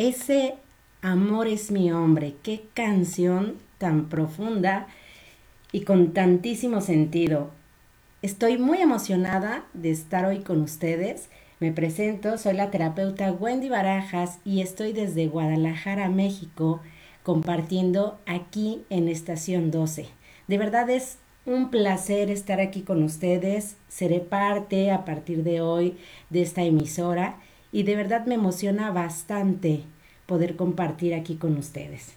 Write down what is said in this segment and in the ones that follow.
Ese amor es mi hombre. Qué canción tan profunda y con tantísimo sentido. Estoy muy emocionada de estar hoy con ustedes. Me presento, soy la terapeuta Wendy Barajas y estoy desde Guadalajara, México, compartiendo aquí en Estación 12. De verdad es un placer estar aquí con ustedes. Seré parte a partir de hoy de esta emisora y de verdad me emociona bastante poder compartir aquí con ustedes.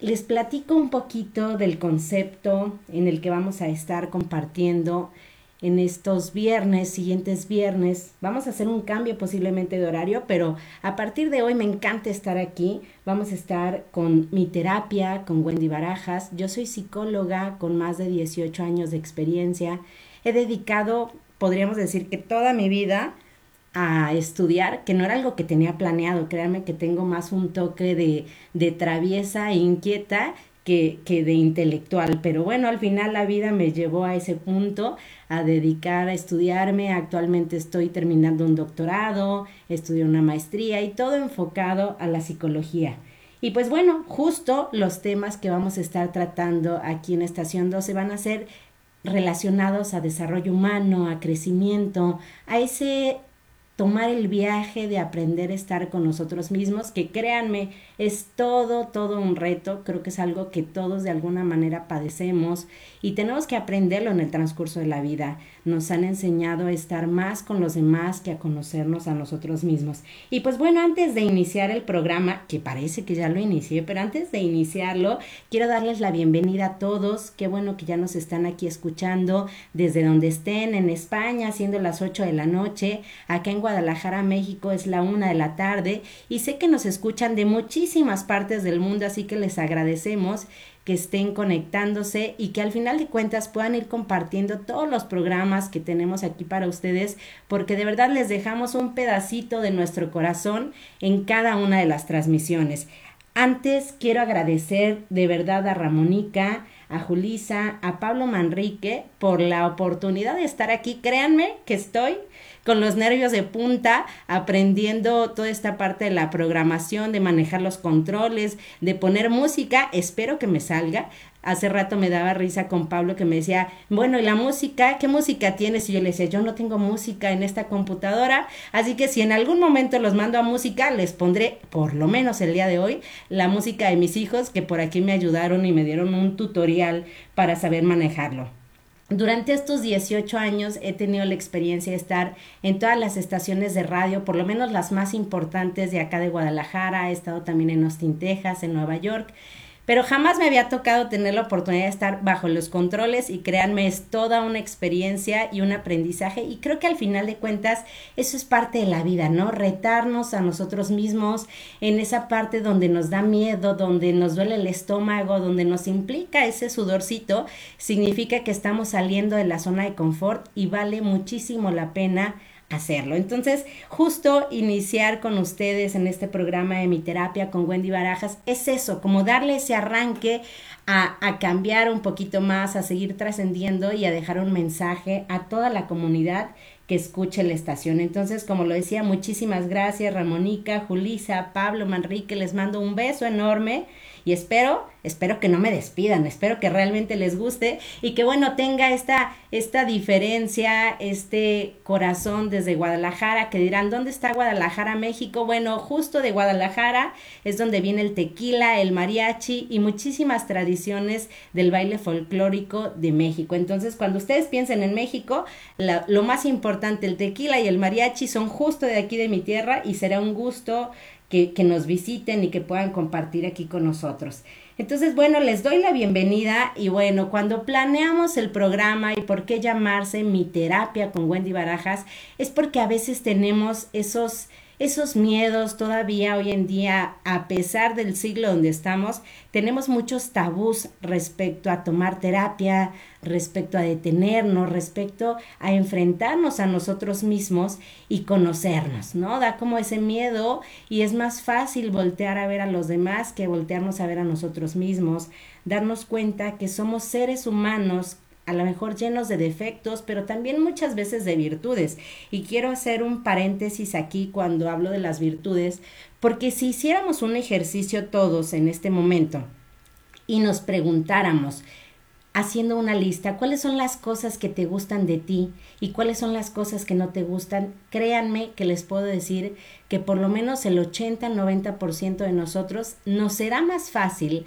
Les platico un poquito del concepto en el que vamos a estar compartiendo en estos viernes, siguientes viernes. Vamos a hacer un cambio posiblemente de horario, pero a partir de hoy me encanta estar aquí. Vamos a estar con mi terapia, con Wendy Barajas. Yo soy psicóloga con más de 18 años de experiencia. He dedicado, podríamos decir que toda mi vida a estudiar, que no era algo que tenía planeado, créanme que tengo más un toque de, de traviesa e inquieta que, que, de intelectual, pero bueno, al final la vida me llevó a ese punto, a dedicar a estudiarme, actualmente estoy terminando un doctorado, estudio una maestría y todo enfocado a la psicología. Y pues bueno, justo los temas que vamos a estar tratando aquí en Estación 12 van a ser relacionados a desarrollo humano, a crecimiento, a ese tomar el viaje de aprender a estar con nosotros mismos, que créanme, es todo, todo un reto, creo que es algo que todos de alguna manera padecemos y tenemos que aprenderlo en el transcurso de la vida. Nos han enseñado a estar más con los demás que a conocernos a nosotros mismos. Y pues bueno, antes de iniciar el programa, que parece que ya lo inicié, pero antes de iniciarlo, quiero darles la bienvenida a todos. Qué bueno que ya nos están aquí escuchando desde donde estén, en España, siendo las 8 de la noche, acá en Guadalajara, México, es la una de la tarde y sé que nos escuchan de muchísimas partes del mundo, así que les agradecemos que estén conectándose y que al final de cuentas puedan ir compartiendo todos los programas que tenemos aquí para ustedes, porque de verdad les dejamos un pedacito de nuestro corazón en cada una de las transmisiones. Antes quiero agradecer de verdad a Ramónica, a Julisa, a Pablo Manrique por la oportunidad de estar aquí. Créanme que estoy con los nervios de punta, aprendiendo toda esta parte de la programación, de manejar los controles, de poner música. Espero que me salga. Hace rato me daba risa con Pablo que me decía, bueno, ¿y la música? ¿Qué música tienes? Y yo le decía, yo no tengo música en esta computadora, así que si en algún momento los mando a música, les pondré, por lo menos el día de hoy, la música de mis hijos que por aquí me ayudaron y me dieron un tutorial para saber manejarlo. Durante estos 18 años he tenido la experiencia de estar en todas las estaciones de radio, por lo menos las más importantes de acá de Guadalajara, he estado también en Austin, Texas, en Nueva York, pero jamás me había tocado tener la oportunidad de estar bajo los controles y créanme, es toda una experiencia y un aprendizaje y creo que al final de cuentas eso es parte de la vida, ¿no? Retarnos a nosotros mismos en esa parte donde nos da miedo, donde nos duele el estómago, donde nos implica ese sudorcito, significa que estamos saliendo de la zona de confort y vale muchísimo la pena hacerlo. Entonces, justo iniciar con ustedes en este programa de mi terapia con Wendy Barajas es eso, como darle ese arranque a, a cambiar un poquito más, a seguir trascendiendo y a dejar un mensaje a toda la comunidad que escuche la estación. Entonces, como lo decía, muchísimas gracias Ramónica, Julisa, Pablo, Manrique, les mando un beso enorme y espero, espero que no me despidan, espero que realmente les guste y que bueno, tenga esta, esta diferencia, este corazón desde Guadalajara, que dirán, ¿dónde está Guadalajara, México? Bueno, justo de Guadalajara es donde viene el tequila, el mariachi y muchísimas tradiciones del baile folclórico de México. Entonces, cuando ustedes piensen en México, lo más importante, el tequila y el mariachi son justo de aquí de mi tierra y será un gusto que, nos visiten y que puedan compartir aquí con nosotros. Entonces, bueno, les doy la bienvenida y bueno, cuando planeamos el programa y por qué llamarse Mi Terapia con Wendy Barajas, es porque a veces tenemos esos esos miedos todavía hoy en día, a pesar del siglo donde estamos, tenemos muchos tabús respecto a tomar terapia, respecto a detenernos, respecto a enfrentarnos a nosotros mismos y conocernos, ¿no? Da como ese miedo y es más fácil voltear a ver a los demás que voltearnos a ver a nosotros mismos, darnos cuenta que somos seres humanos a lo mejor llenos de defectos, pero también muchas veces de virtudes. Y quiero hacer un paréntesis aquí cuando hablo de las virtudes, porque si hiciéramos un ejercicio todos en este momento y nos preguntáramos, haciendo una lista, cuáles son las cosas que te gustan de ti y cuáles son las cosas que no te gustan, créanme que les puedo decir que por lo menos el 80-90% de nosotros nos será más fácil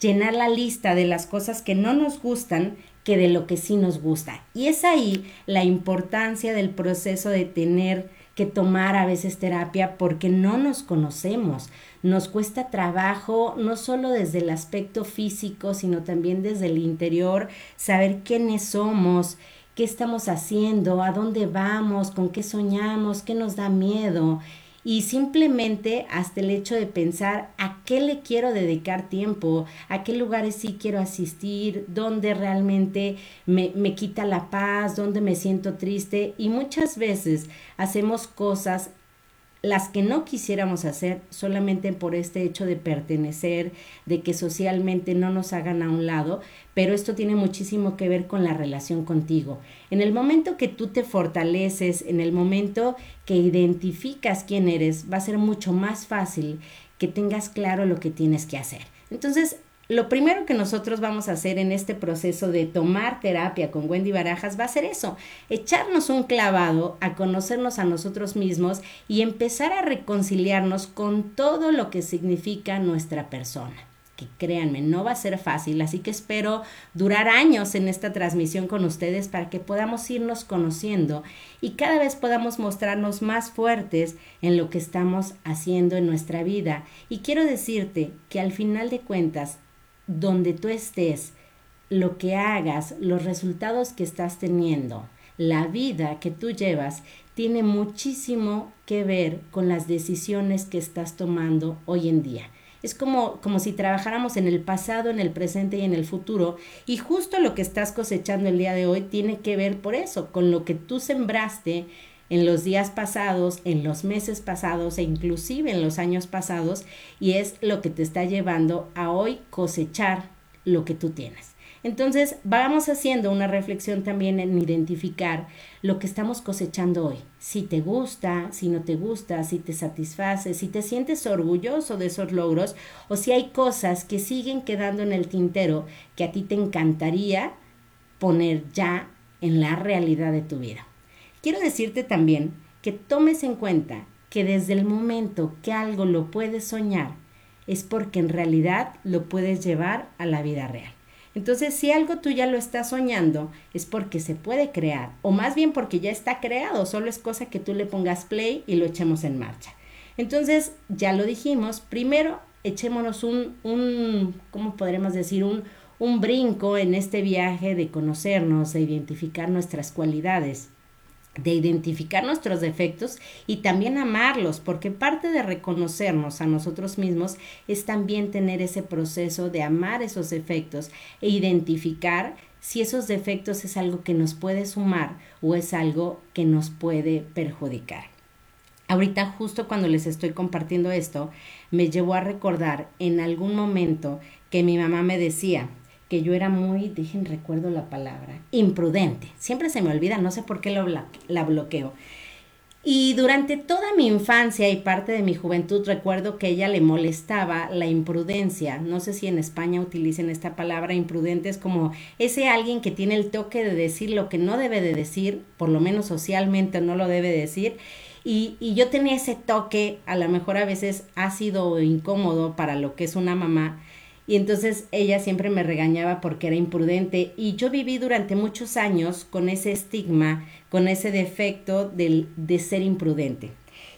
llenar la lista de las cosas que no nos gustan que de lo que sí nos gusta. Y es ahí la importancia del proceso de tener que tomar a veces terapia porque no nos conocemos. Nos cuesta trabajo, no solo desde el aspecto físico, sino también desde el interior, saber quiénes somos, qué estamos haciendo, a dónde vamos, con qué soñamos, qué nos da miedo y simplemente hasta el hecho de pensar a qué le quiero dedicar tiempo, a qué lugares sí quiero asistir, dónde realmente me, me quita la paz, dónde me siento triste y muchas veces hacemos cosas las que no quisiéramos hacer solamente por este hecho de pertenecer, de que socialmente no nos hagan a un lado, pero esto tiene muchísimo que ver con la relación contigo. En el momento que tú te fortaleces, en el momento que identificas quién eres, va a ser mucho más fácil que tengas claro lo que tienes que hacer. Entonces, lo primero que nosotros vamos a hacer en este proceso de tomar terapia con Wendy Barajas va a ser eso, echarnos un clavado a conocernos a nosotros mismos y empezar a reconciliarnos con todo lo que significa nuestra persona que créanme, no va a ser fácil, así que espero durar años en esta transmisión con ustedes para que podamos irnos conociendo y cada vez podamos mostrarnos más fuertes en lo que estamos haciendo en nuestra vida. Y quiero decirte que al final de cuentas, donde tú estés, lo que hagas, los resultados que estás teniendo, la vida que tú llevas, tiene muchísimo que ver con las decisiones que estás tomando hoy en día. Es como, como si trabajáramos en el pasado, en el presente y en el futuro. Y justo lo que estás cosechando el día de hoy tiene que ver por eso, con lo que tú sembraste en los días pasados, en los meses pasados e inclusive en los años pasados y es lo que te está llevando a hoy cosechar lo que tú tienes. Entonces, vamos haciendo una reflexión también en identificar lo que estamos cosechando hoy. Si te gusta, si no te gusta, si te satisface, si te sientes orgulloso de esos logros o si hay cosas que siguen quedando en el tintero que a ti te encantaría poner ya en la realidad de tu vida. Quiero decirte también que tomes en cuenta que desde el momento que algo lo puedes soñar, es porque en realidad lo puedes llevar a la vida real. Entonces, si algo tú ya lo estás soñando, es porque se puede crear, o más bien porque ya está creado, solo es cosa que tú le pongas play y lo echemos en marcha. Entonces, ya lo dijimos, primero echémonos un, un ¿cómo podremos decir? Un, un brinco en este viaje de conocernos, de identificar nuestras cualidades de identificar nuestros defectos y también amarlos, porque parte de reconocernos a nosotros mismos es también tener ese proceso de amar esos defectos e identificar si esos defectos es algo que nos puede sumar o es algo que nos puede perjudicar. Ahorita justo cuando les estoy compartiendo esto, me llevó a recordar en algún momento que mi mamá me decía, que yo era muy, dejen recuerdo la palabra, imprudente. Siempre se me olvida, no sé por qué la bloqueo. Y durante toda mi infancia y parte de mi juventud recuerdo que ella le molestaba la imprudencia. No sé si en España utilicen esta palabra imprudente, es como ese alguien que tiene el toque de decir lo que no debe de decir, por lo menos socialmente no lo debe decir. Y, y yo tenía ese toque, a lo mejor a veces ha sido incómodo para lo que es una mamá, y entonces ella siempre me regañaba porque era imprudente y yo viví durante muchos años con ese estigma, con ese defecto de, de ser imprudente.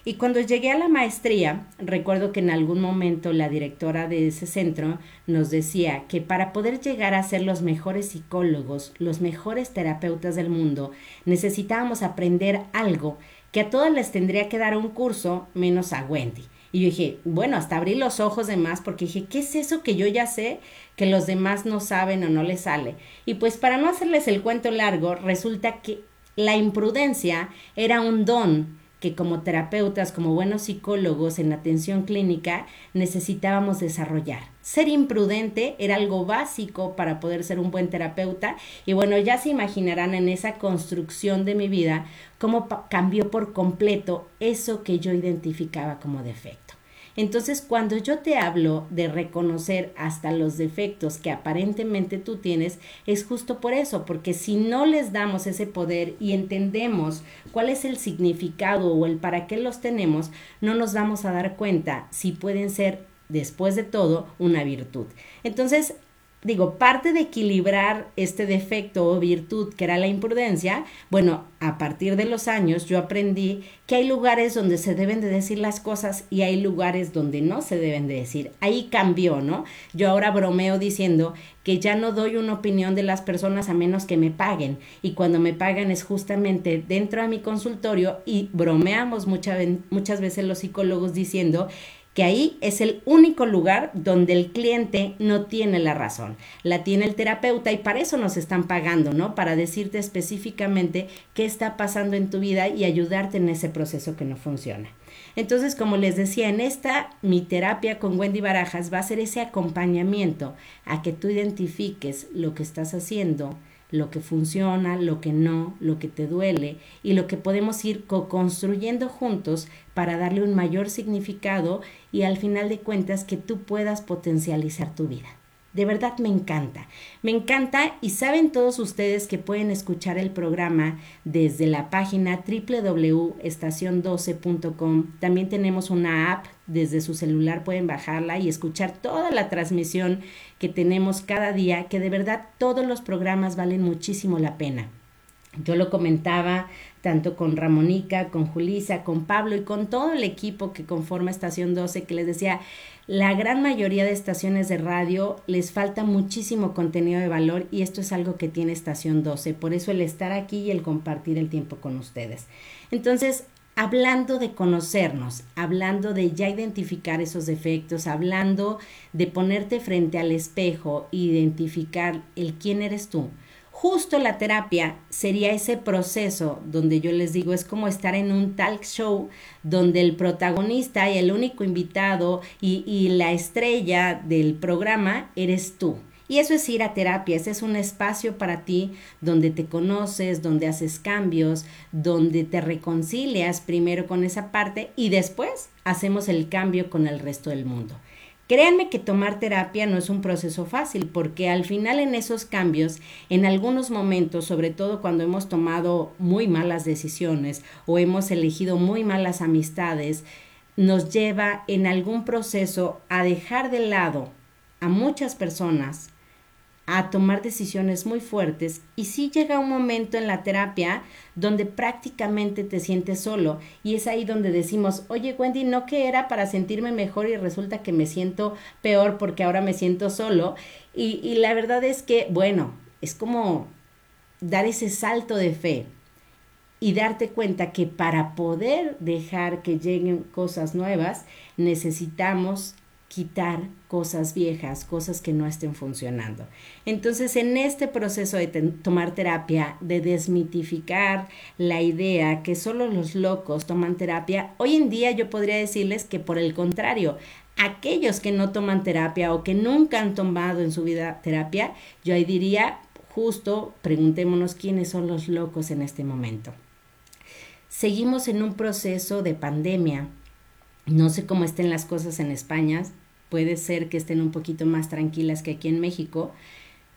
Y cuando llegué a la maestría, recuerdo que en algún momento la directora de ese centro nos decía que para poder llegar a ser los mejores psicólogos, los mejores terapeutas del mundo, necesitábamos aprender algo que a todas les tendría que dar un curso menos a Wendy. Y yo dije, bueno, hasta abrí los ojos de más porque dije, ¿qué es eso que yo ya sé que los demás no saben o no les sale? Y pues para no hacerles el cuento largo, resulta que la imprudencia era un don que como terapeutas, como buenos psicólogos en atención clínica, necesitábamos desarrollar. Ser imprudente era algo básico para poder ser un buen terapeuta y bueno, ya se imaginarán en esa construcción de mi vida cómo cambió por completo eso que yo identificaba como defecto. Entonces, cuando yo te hablo de reconocer hasta los defectos que aparentemente tú tienes, es justo por eso, porque si no les damos ese poder y entendemos cuál es el significado o el para qué los tenemos, no nos vamos a dar cuenta si pueden ser después de todo una virtud. Entonces, digo, parte de equilibrar este defecto o virtud que era la imprudencia, bueno, a partir de los años yo aprendí que hay lugares donde se deben de decir las cosas y hay lugares donde no se deben de decir. Ahí cambió, ¿no? Yo ahora bromeo diciendo que ya no doy una opinión de las personas a menos que me paguen y cuando me pagan es justamente dentro de mi consultorio y bromeamos muchas veces los psicólogos diciendo que ahí es el único lugar donde el cliente no tiene la razón, la tiene el terapeuta y para eso nos están pagando, ¿no? Para decirte específicamente qué está pasando en tu vida y ayudarte en ese proceso que no funciona. Entonces, como les decía, en esta mi terapia con Wendy Barajas va a ser ese acompañamiento a que tú identifiques lo que estás haciendo, lo que funciona, lo que no, lo que te duele y lo que podemos ir co-construyendo juntos para darle un mayor significado y al final de cuentas que tú puedas potencializar tu vida. De verdad me encanta. Me encanta y saben todos ustedes que pueden escuchar el programa desde la página www.estacion12.com. También tenemos una app desde su celular, pueden bajarla y escuchar toda la transmisión que tenemos cada día, que de verdad todos los programas valen muchísimo la pena. Yo lo comentaba tanto con Ramonica, con Julisa, con Pablo y con todo el equipo que conforma Estación 12, que les decía, la gran mayoría de estaciones de radio les falta muchísimo contenido de valor y esto es algo que tiene Estación 12, por eso el estar aquí y el compartir el tiempo con ustedes. Entonces, hablando de conocernos, hablando de ya identificar esos defectos, hablando de ponerte frente al espejo, identificar el quién eres tú, Justo la terapia sería ese proceso donde yo les digo, es como estar en un talk show donde el protagonista y el único invitado y, y la estrella del programa eres tú. Y eso es ir a terapia, ese es un espacio para ti donde te conoces, donde haces cambios, donde te reconcilias primero con esa parte y después hacemos el cambio con el resto del mundo. Créanme que tomar terapia no es un proceso fácil porque al final en esos cambios, en algunos momentos, sobre todo cuando hemos tomado muy malas decisiones o hemos elegido muy malas amistades, nos lleva en algún proceso a dejar de lado a muchas personas a tomar decisiones muy fuertes y sí llega un momento en la terapia donde prácticamente te sientes solo y es ahí donde decimos, oye Wendy, no que era para sentirme mejor y resulta que me siento peor porque ahora me siento solo y, y la verdad es que, bueno, es como dar ese salto de fe y darte cuenta que para poder dejar que lleguen cosas nuevas necesitamos quitar cosas viejas, cosas que no estén funcionando. Entonces, en este proceso de tomar terapia, de desmitificar la idea que solo los locos toman terapia, hoy en día yo podría decirles que por el contrario, aquellos que no toman terapia o que nunca han tomado en su vida terapia, yo ahí diría, justo preguntémonos quiénes son los locos en este momento. Seguimos en un proceso de pandemia no sé cómo estén las cosas en España, puede ser que estén un poquito más tranquilas que aquí en México,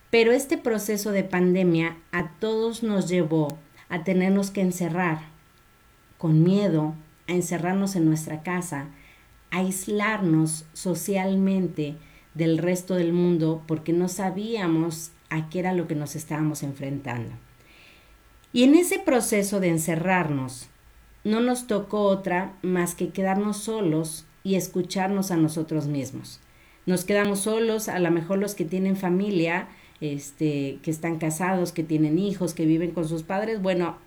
pero este proceso de pandemia a todos nos llevó a tenernos que encerrar con miedo, a encerrarnos en nuestra casa, a aislarnos socialmente del resto del mundo porque no sabíamos a qué era lo que nos estábamos enfrentando. Y en ese proceso de encerrarnos, no nos tocó otra más que quedarnos solos y escucharnos a nosotros mismos. Nos quedamos solos, a lo mejor los que tienen familia, este, que están casados, que tienen hijos, que viven con sus padres, bueno,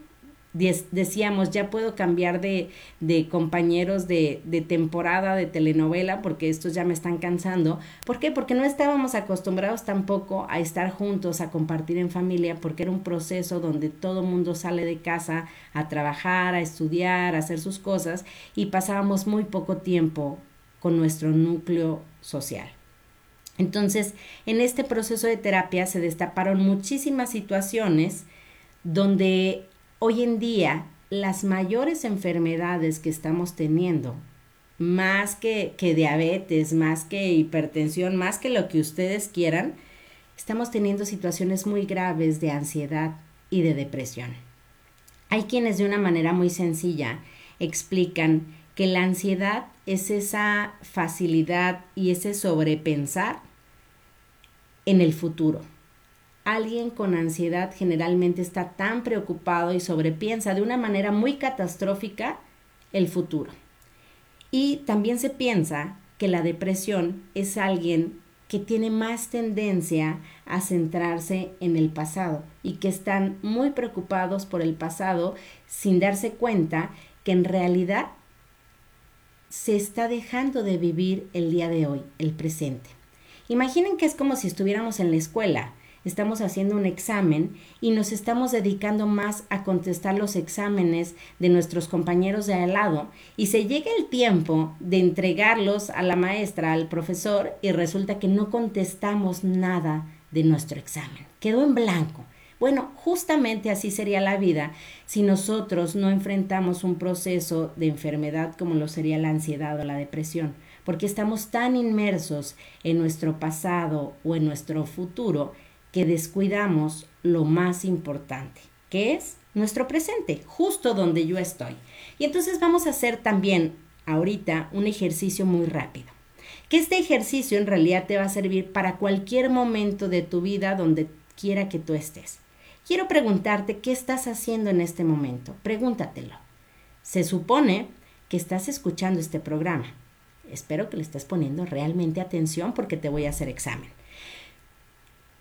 decíamos, ya puedo cambiar de, de compañeros de, de, temporada, de telenovela, porque estos ya me están cansando. ¿Por qué? Porque no estábamos acostumbrados tampoco a estar juntos, a compartir en familia, porque era un proceso donde todo mundo sale de casa a trabajar, a estudiar, a hacer sus cosas, y pasábamos muy poco tiempo con nuestro núcleo social. Entonces, en este proceso de terapia se destaparon muchísimas situaciones donde hoy en día las mayores enfermedades que estamos teniendo, más que, que, diabetes, más que hipertensión, más que lo que ustedes quieran, estamos teniendo situaciones muy graves de ansiedad y de depresión. Hay quienes de una manera muy sencilla explican que la ansiedad es esa facilidad y ese sobrepensar en el futuro. Alguien con ansiedad generalmente está tan preocupado y sobrepiensa de una manera muy catastrófica el futuro. Y también se piensa que la depresión es alguien que tiene más tendencia a centrarse en el pasado y que están muy preocupados por el pasado sin darse cuenta que en realidad se está dejando de vivir el día de hoy, el presente. Imaginen que es como si estuviéramos en la escuela estamos haciendo un examen y nos estamos dedicando más a contestar los exámenes de nuestros compañeros de al lado y se llega el tiempo de entregarlos a la maestra, al profesor y resulta que no contestamos nada de nuestro examen. Quedó en blanco. Bueno, justamente así sería la vida si nosotros no enfrentamos un proceso de enfermedad como lo sería la ansiedad o la depresión, porque estamos tan inmersos en nuestro pasado o en nuestro futuro que descuidamos lo más importante, que es nuestro presente, justo donde yo estoy. Y entonces vamos a hacer también ahorita un ejercicio muy rápido. Que este ejercicio en realidad te va a servir para cualquier momento de tu vida donde quiera que tú estés. Quiero preguntarte qué estás haciendo en este momento. Pregúntatelo. Se supone que estás escuchando este programa. Espero que le estés poniendo realmente atención porque te voy a hacer examen.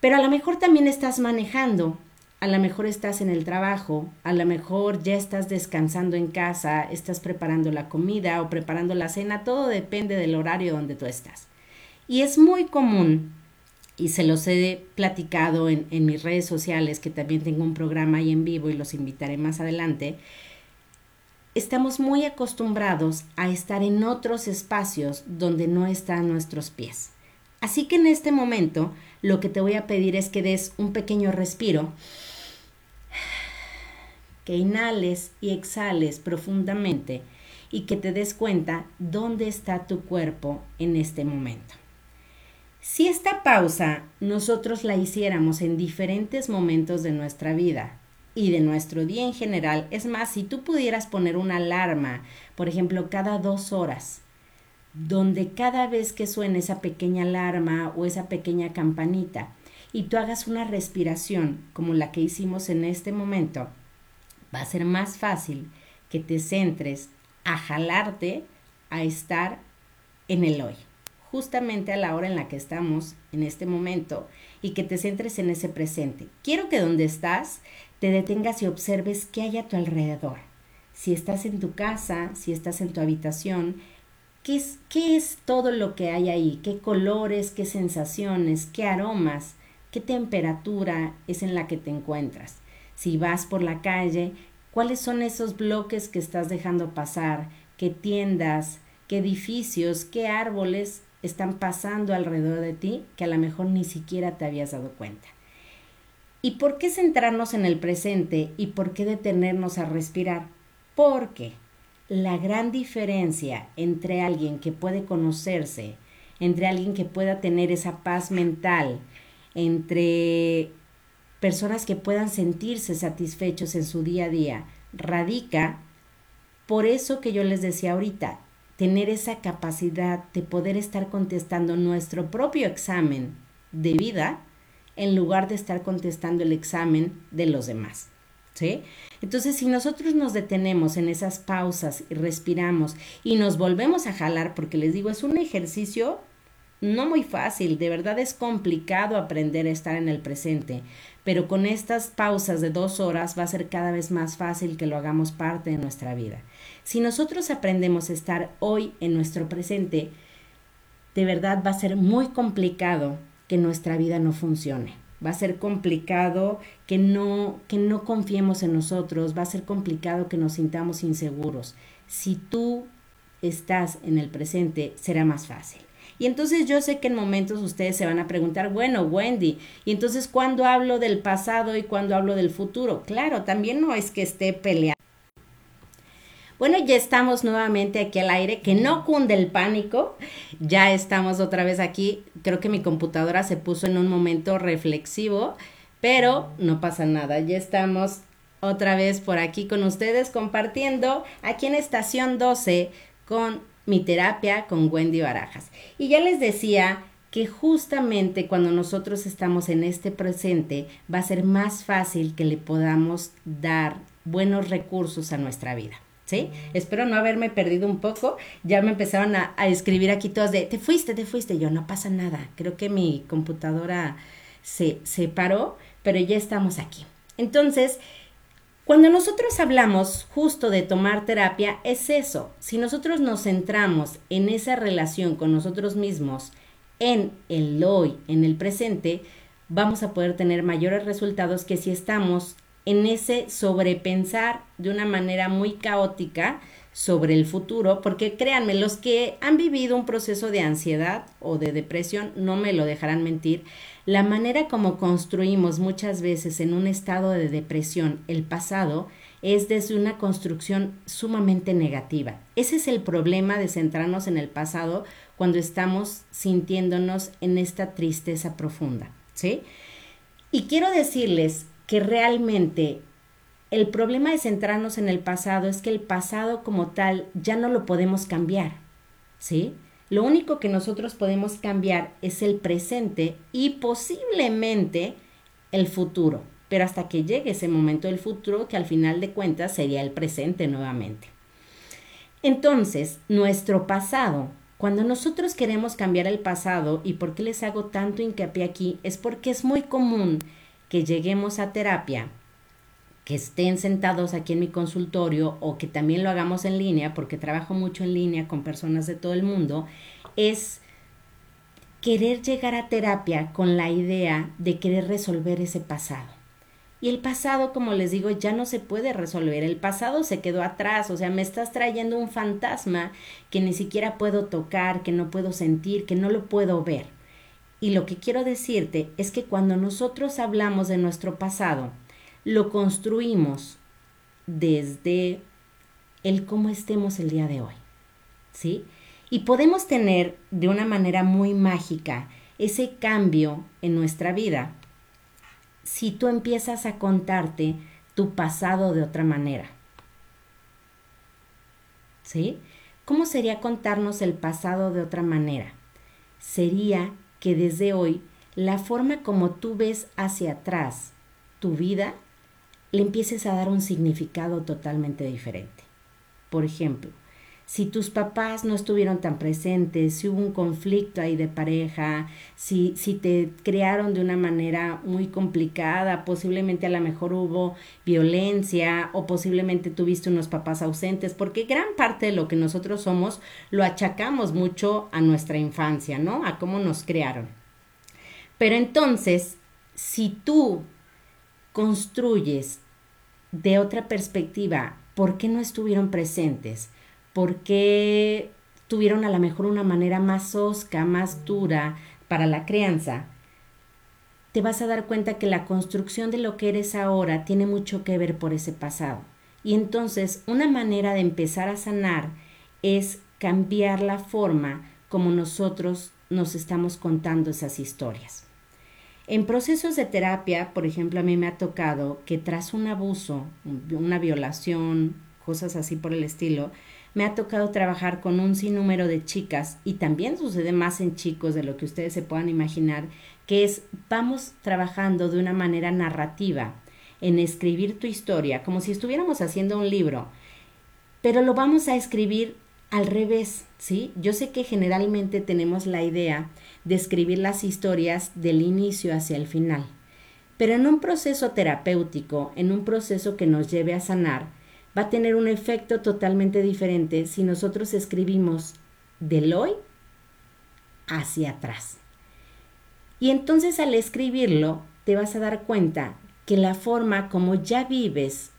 Pero a lo mejor también estás manejando, a lo mejor estás en el trabajo, a lo mejor ya estás descansando en casa, estás preparando la comida o preparando la cena, todo depende del horario donde tú estás. Y es muy común, y se los he platicado en, en mis redes sociales, que también tengo un programa ahí en vivo y los invitaré más adelante, estamos muy acostumbrados a estar en otros espacios donde no están nuestros pies. Así que en este momento lo que te voy a pedir es que des un pequeño respiro, que inhales y exhales profundamente y que te des cuenta dónde está tu cuerpo en este momento. Si esta pausa nosotros la hiciéramos en diferentes momentos de nuestra vida y de nuestro día en general, es más, si tú pudieras poner una alarma, por ejemplo, cada dos horas, donde cada vez que suene esa pequeña alarma o esa pequeña campanita y tú hagas una respiración como la que hicimos en este momento, va a ser más fácil que te centres a jalarte a estar en el hoy, justamente a la hora en la que estamos en este momento y que te centres en ese presente. Quiero que donde estás te detengas y observes qué hay a tu alrededor. Si estás en tu casa, si estás en tu habitación, ¿Qué es, ¿Qué es todo lo que hay ahí? ¿Qué colores, qué sensaciones, qué aromas, qué temperatura es en la que te encuentras? Si vas por la calle, ¿cuáles son esos bloques que estás dejando pasar? ¿Qué tiendas, qué edificios, qué árboles están pasando alrededor de ti que a lo mejor ni siquiera te habías dado cuenta? ¿Y por qué centrarnos en el presente y por qué detenernos a respirar? Porque la gran diferencia entre alguien que puede conocerse, entre alguien que pueda tener esa paz mental, entre personas que puedan sentirse satisfechos en su día a día, radica por eso que yo les decía ahorita, tener esa capacidad de poder estar contestando nuestro propio examen de vida en lugar de estar contestando el examen de los demás. Entonces, si nosotros nos detenemos en esas pausas y respiramos y nos volvemos a jalar, porque les digo, es un ejercicio no muy fácil, de verdad es complicado aprender a estar en el presente, pero con estas pausas de dos horas va a ser cada vez más fácil que lo hagamos parte de nuestra vida. Si nosotros aprendemos a estar hoy en nuestro presente, de verdad va a ser muy complicado que nuestra vida no funcione va a ser complicado que no, que no confiemos en nosotros, va a ser complicado que nos sintamos inseguros. Si tú estás en el presente, será más fácil. Y entonces yo sé que en momentos ustedes se van a preguntar, bueno, Wendy, ¿y entonces cuándo hablo del pasado y cuándo hablo del futuro? Claro, también no es que esté peleando. Bueno, ya estamos nuevamente aquí al aire, que no cunde el pánico, ya estamos otra vez aquí, creo que mi computadora se puso en un momento reflexivo, pero no pasa nada, ya estamos otra vez por aquí con ustedes compartiendo aquí en Estación 12 con mi terapia con Wendy Barajas. Y ya les decía que justamente cuando nosotros estamos en este presente va a ser más fácil que le podamos dar buenos recursos a nuestra vida. Espero no haberme perdido un poco. Ya me empezaron a, a escribir aquí todos de, te fuiste, te fuiste. Yo, no pasa nada. Creo que mi computadora se, se paró, pero ya estamos aquí. Entonces, cuando nosotros hablamos justo de tomar terapia, es eso. Si nosotros nos centramos en esa relación con nosotros mismos, en el hoy, en el presente, vamos a poder tener mayores resultados que si estamos en ese sobrepensar de una manera muy caótica sobre el futuro, porque créanme, los que han vivido un proceso de ansiedad o de depresión no me lo dejarán mentir, la manera como construimos muchas veces en un estado de depresión el pasado es desde una construcción sumamente negativa. Ese es el problema de centrarnos en el pasado cuando estamos sintiéndonos en esta tristeza profunda, ¿sí? Y quiero decirles que realmente el problema de centrarnos en el pasado es que el pasado como tal ya no lo podemos cambiar, ¿sí? Lo único que nosotros podemos cambiar es el presente y posiblemente el futuro, pero hasta que llegue ese momento del futuro que al final de cuentas sería el presente nuevamente. Entonces, nuestro pasado, cuando nosotros queremos cambiar el pasado, y por qué les hago tanto hincapié aquí, es porque es muy común que lleguemos a terapia que estén sentados aquí en mi consultorio o que también lo hagamos en línea, porque trabajo mucho en línea con personas de todo el mundo, es querer llegar a terapia con la idea de querer resolver ese pasado. Y el pasado, como les digo, ya no se puede resolver. El pasado se quedó atrás, o sea, me estás trayendo un fantasma que ni siquiera puedo tocar, que no puedo sentir, que no lo puedo ver. Y lo que quiero decirte es que cuando nosotros hablamos de nuestro pasado, lo construimos desde el cómo estemos el día de hoy. ¿Sí? Y podemos tener de una manera muy mágica ese cambio en nuestra vida si tú empiezas a contarte tu pasado de otra manera. ¿Sí? ¿Cómo sería contarnos el pasado de otra manera? Sería que desde hoy la forma como tú ves hacia atrás tu vida le empieces a dar un significado totalmente diferente. Por ejemplo, si tus papás no estuvieron tan presentes, si hubo un conflicto ahí de pareja, si, si te crearon de una manera muy complicada, posiblemente a lo mejor hubo violencia o posiblemente tuviste unos papás ausentes, porque gran parte de lo que nosotros somos lo achacamos mucho a nuestra infancia, ¿no? A cómo nos crearon. Pero entonces, si tú construyes de otra perspectiva, ¿por qué no estuvieron presentes? ¿Por qué tuvieron a lo mejor una manera más osca, más dura para la crianza? Te vas a dar cuenta que la construcción de lo que eres ahora tiene mucho que ver por ese pasado. Y entonces una manera de empezar a sanar es cambiar la forma como nosotros nos estamos contando esas historias. En procesos de terapia, por ejemplo, a mí me ha tocado que tras un abuso, una violación, cosas así por el estilo, me ha tocado trabajar con un sinnúmero de chicas y también sucede más en chicos de lo que ustedes se puedan imaginar, que es vamos trabajando de una manera narrativa en escribir tu historia, como si estuviéramos haciendo un libro, pero lo vamos a escribir al revés, ¿sí? Yo sé que generalmente tenemos la idea de escribir las historias del inicio hacia el final, pero en un proceso terapéutico, en un proceso que nos lleve a sanar, va a tener un efecto totalmente diferente si nosotros escribimos del hoy hacia atrás. Y entonces al escribirlo, te vas a dar cuenta que la forma como ya vives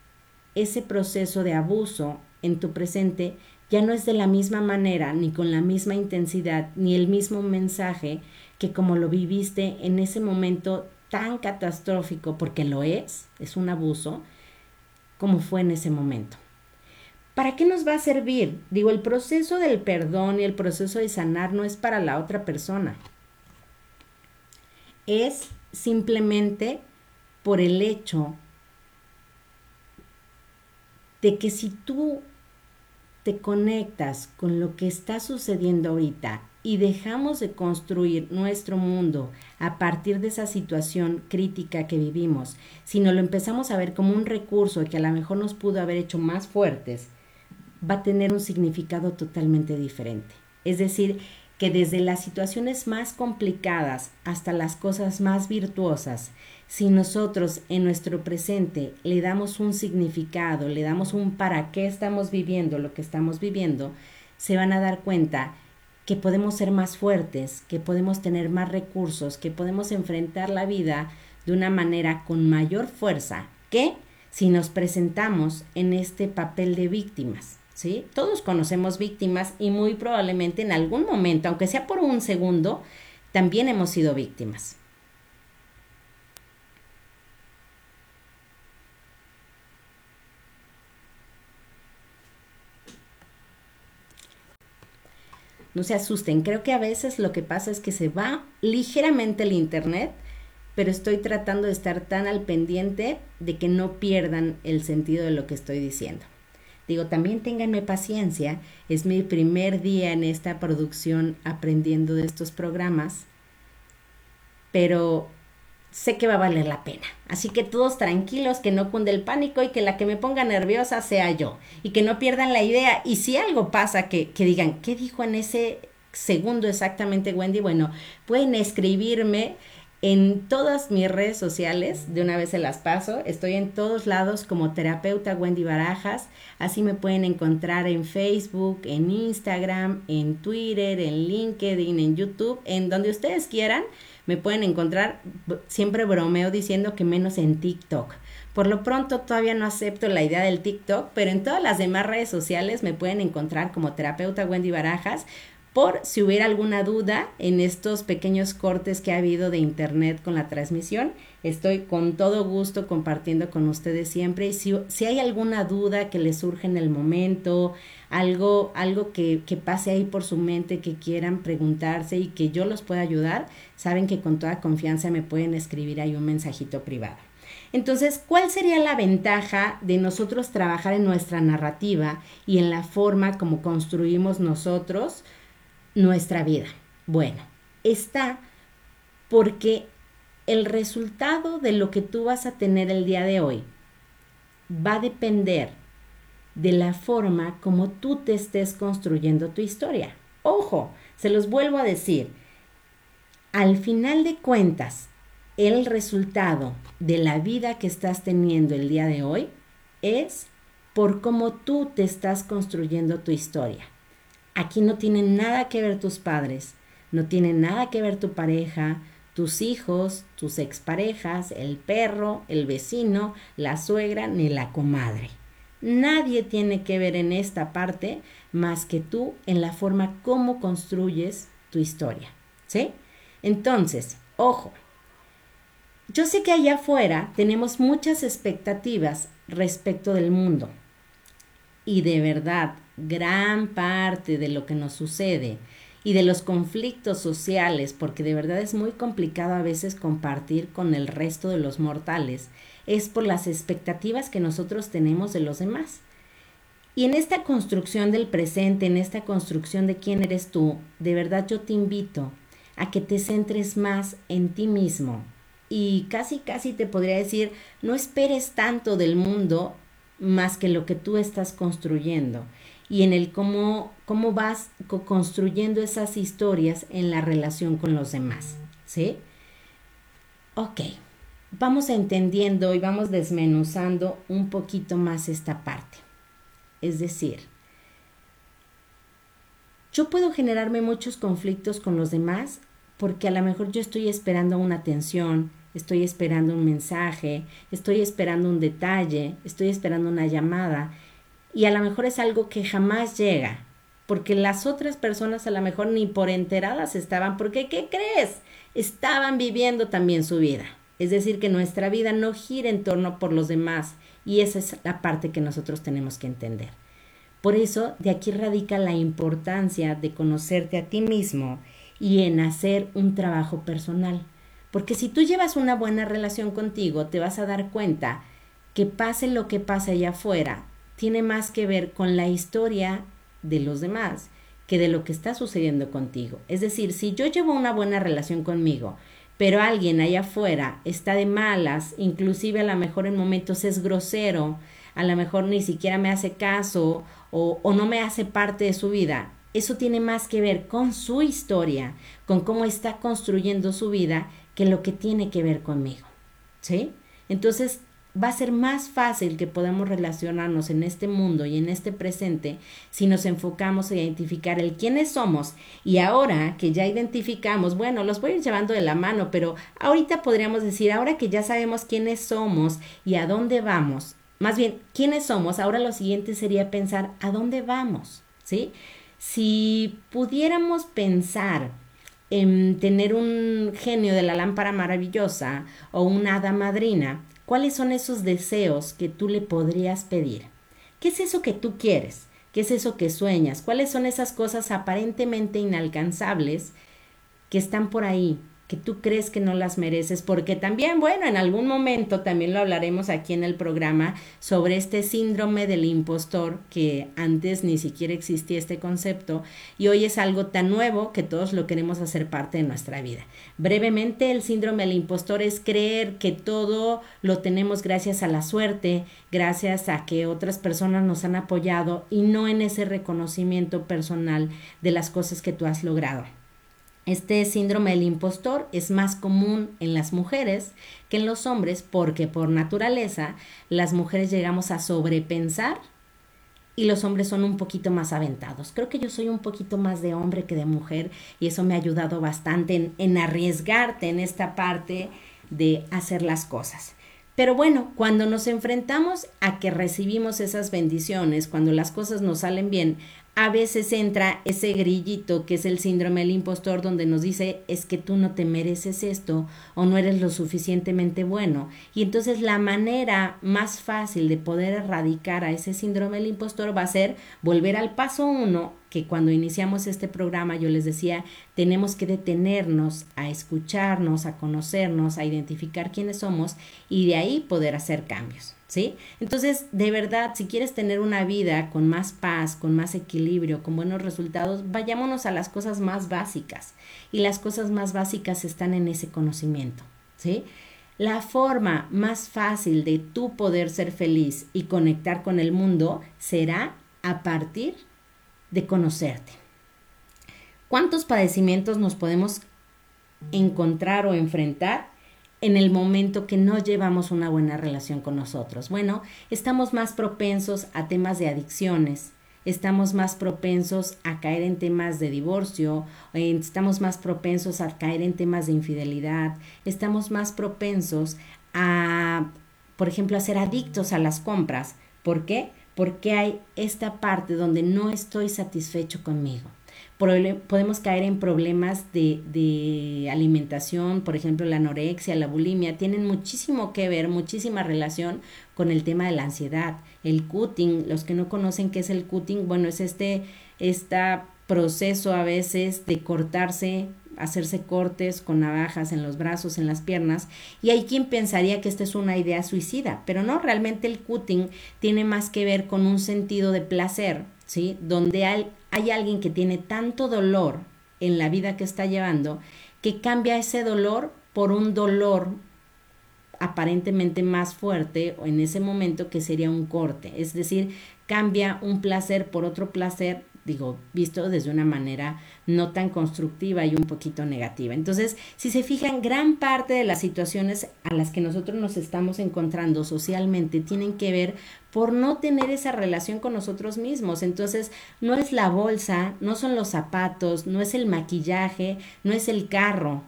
ese proceso de abuso en tu presente ya no es de la misma manera, ni con la misma intensidad, ni el mismo mensaje que como lo viviste en ese momento tan catastrófico, porque lo es, es un abuso, como fue en ese momento. ¿Para qué nos va a servir? Digo, el proceso del perdón y el proceso de sanar no es para la otra persona. Es simplemente por el hecho de que si tú te conectas con lo que está sucediendo ahorita y dejamos de construir nuestro mundo a partir de esa situación crítica que vivimos, sino lo empezamos a ver como un recurso que a lo mejor nos pudo haber hecho más fuertes, va a tener un significado totalmente diferente. Es decir, que desde las situaciones más complicadas hasta las cosas más virtuosas, si nosotros en nuestro presente le damos un significado, le damos un para qué estamos viviendo lo que estamos viviendo, se van a dar cuenta que podemos ser más fuertes, que podemos tener más recursos, que podemos enfrentar la vida de una manera con mayor fuerza que si nos presentamos en este papel de víctimas. ¿sí? Todos conocemos víctimas y muy probablemente en algún momento, aunque sea por un segundo, también hemos sido víctimas. No se asusten, creo que a veces lo que pasa es que se va ligeramente el internet, pero estoy tratando de estar tan al pendiente de que no pierdan el sentido de lo que estoy diciendo. Digo, también ténganme paciencia, es mi primer día en esta producción aprendiendo de estos programas, pero sé que va a valer la pena. Así que todos tranquilos, que no cunde el pánico y que la que me ponga nerviosa sea yo. Y que no pierdan la idea. Y si algo pasa, que, que digan, ¿qué dijo en ese segundo exactamente Wendy? Bueno, pueden escribirme en todas mis redes sociales, de una vez se las paso, estoy en todos lados como terapeuta Wendy Barajas, así me pueden encontrar en Facebook, en Instagram, en Twitter, en LinkedIn, en YouTube, en donde ustedes quieran me pueden encontrar, siempre bromeo diciendo que menos en TikTok. Por lo pronto todavía no acepto la idea del TikTok, pero en todas las demás redes sociales me pueden encontrar como terapeuta Wendy Barajas por si hubiera alguna duda en estos pequeños cortes que ha habido de internet con la transmisión. Estoy con todo gusto compartiendo con ustedes siempre. Y si, si hay alguna duda que les surge en el momento, algo, algo que, que pase ahí por su mente, que quieran preguntarse y que yo los pueda ayudar, saben que con toda confianza me pueden escribir ahí un mensajito privado. Entonces, ¿cuál sería la ventaja de nosotros trabajar en nuestra narrativa y en la forma como construimos nosotros nuestra vida? Bueno, está porque el resultado de lo que tú vas a tener el día de hoy va a depender de la forma como tú te estés construyendo tu historia. Ojo, se los vuelvo a decir, al final de cuentas, el resultado de la vida que estás teniendo el día de hoy es por cómo tú te estás construyendo tu historia. Aquí no tienen nada que ver tus padres, no tiene nada que ver tu pareja, tus hijos, tus exparejas, el perro, el vecino, la suegra ni la comadre. Nadie tiene que ver en esta parte más que tú en la forma como construyes tu historia. ¿Sí? Entonces, ojo, yo sé que allá afuera tenemos muchas expectativas respecto del mundo. Y de verdad, gran parte de lo que nos sucede y de los conflictos sociales, porque de verdad es muy complicado a veces compartir con el resto de los mortales, es por las expectativas que nosotros tenemos de los demás. Y en esta construcción del presente, en esta construcción de quién eres tú, de verdad yo te invito a que te centres más en ti mismo. Y casi, casi te podría decir, no esperes tanto del mundo más que lo que tú estás construyendo y en el cómo, cómo vas construyendo esas historias en la relación con los demás. ¿Sí? Ok, vamos entendiendo y vamos desmenuzando un poquito más esta parte. Es decir, yo puedo generarme muchos conflictos con los demás porque a lo mejor yo estoy esperando una atención, estoy esperando un mensaje, estoy esperando un detalle, estoy esperando una llamada y a lo mejor es algo que jamás llega porque las otras personas a lo mejor ni por enteradas estaban, porque ¿qué crees? Estaban viviendo también su vida. Es decir, que nuestra vida no gira en torno por los demás y esa es la parte que nosotros tenemos que entender. Por eso, de aquí radica la importancia de conocerte a ti mismo y en hacer un trabajo personal. Porque si tú llevas una buena relación contigo, te vas a dar cuenta que pase lo que pase allá afuera, tiene más que ver con la historia de los demás que de lo que está sucediendo contigo. Es decir, si yo llevo una buena relación conmigo, pero alguien allá afuera está de malas, inclusive a lo mejor en momentos es grosero, a lo mejor ni siquiera me hace caso o, no me hace parte de su vida, eso tiene más que ver con su historia, con cómo está construyendo su vida, que lo que tiene que ver conmigo. ¿Sí? Entonces, va a ser más fácil que podamos relacionarnos en este mundo y en este presente si nos enfocamos a identificar el quiénes somos. Y ahora que ya identificamos, bueno, los voy a ir llevando de la mano, pero ahorita podríamos decir, ahora que ya sabemos quiénes somos y a dónde vamos, más bien, quiénes somos, ahora lo siguiente sería pensar a dónde vamos, ¿sí? Si pudiéramos pensar en tener un genio de la lámpara maravillosa o una hada madrina, ¿Cuáles son esos deseos que tú le podrías pedir? ¿Qué es eso que tú quieres? ¿Qué es eso que sueñas? ¿Cuáles son esas cosas aparentemente inalcanzables que están por ahí, que tú crees que no las mereces, porque también, bueno, en algún momento también lo hablaremos aquí en el programa sobre este síndrome del impostor, que antes ni siquiera existía este concepto y hoy es algo tan nuevo que todos lo queremos hacer parte de nuestra vida. Brevemente, el síndrome del impostor es creer que todo lo tenemos gracias a la suerte, gracias a que otras personas nos han apoyado y no en ese reconocimiento personal de las cosas que tú has logrado. Este síndrome del impostor es más común en las mujeres que en los hombres porque por naturaleza las mujeres llegamos a sobrepensar y los hombres son un poquito más aventados. Creo que yo soy un poquito más de hombre que de mujer y eso me ha ayudado bastante en, arriesgarte en esta parte de hacer las cosas. Pero bueno, cuando nos enfrentamos a que recibimos esas bendiciones, cuando las cosas nos salen bien, a veces entra ese grillito que es el síndrome del impostor donde nos dice es que tú no te mereces esto o no eres lo suficientemente bueno. Y entonces la manera más fácil de poder erradicar a ese síndrome del impostor va a ser volver al paso uno que cuando iniciamos este programa yo les decía, tenemos que detenernos a escucharnos, a conocernos, a identificar quiénes somos y de ahí poder hacer cambios. Entonces, de verdad, si quieres tener una vida con más paz, con más equilibrio, con buenos resultados, vayámonos a las cosas más básicas. Y las cosas más básicas están en ese conocimiento, ¿sí? La forma más fácil de tú poder ser feliz y conectar con el mundo será a partir de conocerte. ¿Cuántos padecimientos nos podemos encontrar o enfrentar en el momento que no llevamos una buena relación con nosotros. Bueno, estamos más propensos a temas de adicciones, estamos más propensos a caer en temas de divorcio, estamos más propensos a caer en temas de infidelidad, estamos más propensos a, por ejemplo, a ser adictos a las compras. ¿Por qué? Porque hay esta parte donde no estoy satisfecho conmigo podemos caer en problemas de, alimentación, por ejemplo, la anorexia, la bulimia, tienen muchísimo que ver, muchísima relación con el tema de la ansiedad. El cutting, los que no conocen qué es el cutting, bueno, es este, este proceso a veces de cortarse hacerse cortes con navajas en los brazos, en las piernas, y hay quien pensaría que esta es una idea suicida, pero no, realmente el cutting tiene más que ver con un sentido de placer, ¿sí? Donde hay, hay alguien que tiene tanto dolor en la vida que está llevando que cambia ese dolor por un dolor aparentemente más fuerte o en ese momento que sería un corte, es decir, cambia un placer por otro placer digo, visto desde una manera no tan constructiva y un poquito negativa. Entonces, si se fijan, gran parte de las situaciones a las que nosotros nos estamos encontrando socialmente tienen que ver por no tener esa relación con nosotros mismos. Entonces, no es la bolsa, no son los zapatos, no es el maquillaje, no es el carro,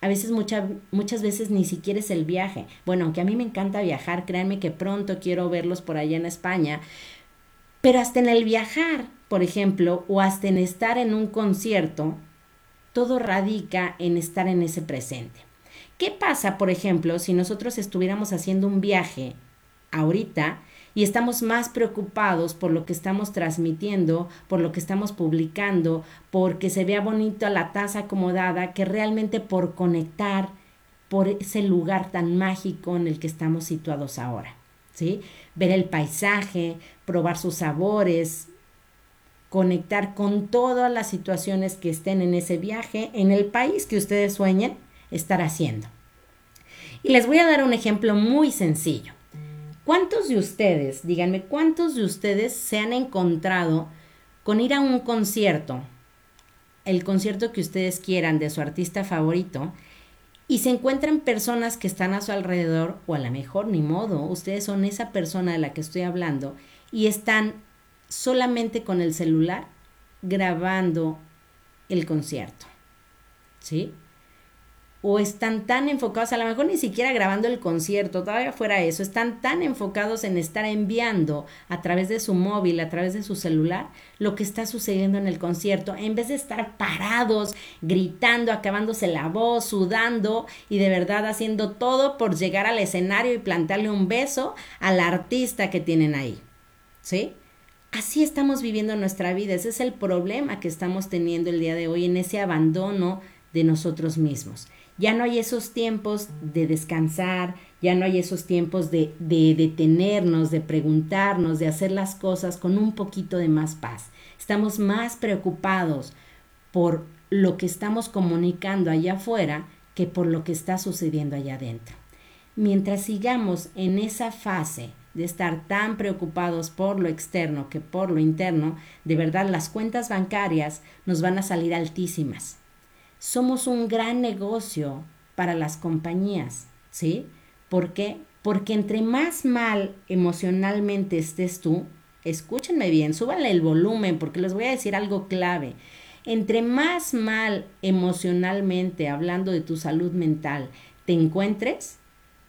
a veces muchas veces ni siquiera es el viaje. Bueno, aunque a mí me encanta viajar, créanme que pronto quiero verlos por allá en España, pero hasta en el viajar por ejemplo, o hasta en estar en un concierto, todo radica en estar en ese presente. ¿Qué pasa, por ejemplo, si nosotros estuviéramos haciendo un viaje ahorita y estamos más preocupados por lo que estamos transmitiendo, por lo que estamos publicando, porque se vea bonito la taza acomodada, que realmente por conectar por ese lugar tan mágico en el que estamos situados ahora? ¿Sí? Ver el paisaje, probar sus sabores, conectar con todas las situaciones que estén en ese viaje, en el país que ustedes sueñen estar haciendo. Y les voy a dar un ejemplo muy sencillo. ¿Cuántos de ustedes, díganme, cuántos de ustedes se han encontrado con ir a un concierto, el concierto que ustedes quieran de su artista favorito, y se encuentran personas que están a su alrededor, o a lo mejor ni modo, ustedes son esa persona de la que estoy hablando, y están solamente con el celular grabando el concierto. ¿Sí? O están tan enfocados, a lo mejor ni siquiera grabando el concierto, todavía fuera eso, están tan enfocados en estar enviando a través de su móvil, a través de su celular, lo que está sucediendo en el concierto, en vez de estar parados, gritando, acabándose la voz, sudando y de verdad haciendo todo por llegar al escenario y plantarle un beso al artista que tienen ahí. ¿Sí? Así estamos viviendo nuestra vida. Ese es el problema que estamos teniendo el día de hoy en ese abandono de nosotros mismos. Ya no hay esos tiempos de descansar, ya no hay esos tiempos de, de detenernos, de preguntarnos, de hacer las cosas con un poquito de más paz. Estamos más preocupados por lo que estamos comunicando allá afuera que por lo que está sucediendo allá adentro. Mientras sigamos en esa fase de estar tan preocupados por lo externo que por lo interno, de verdad las cuentas bancarias nos van a salir altísimas. Somos un gran negocio para las compañías, ¿sí? ¿Por qué? Porque entre más mal emocionalmente estés tú, escúchenme bien, súbanle el volumen porque les voy a decir algo clave. Entre más mal emocionalmente, hablando de tu salud mental, te encuentres,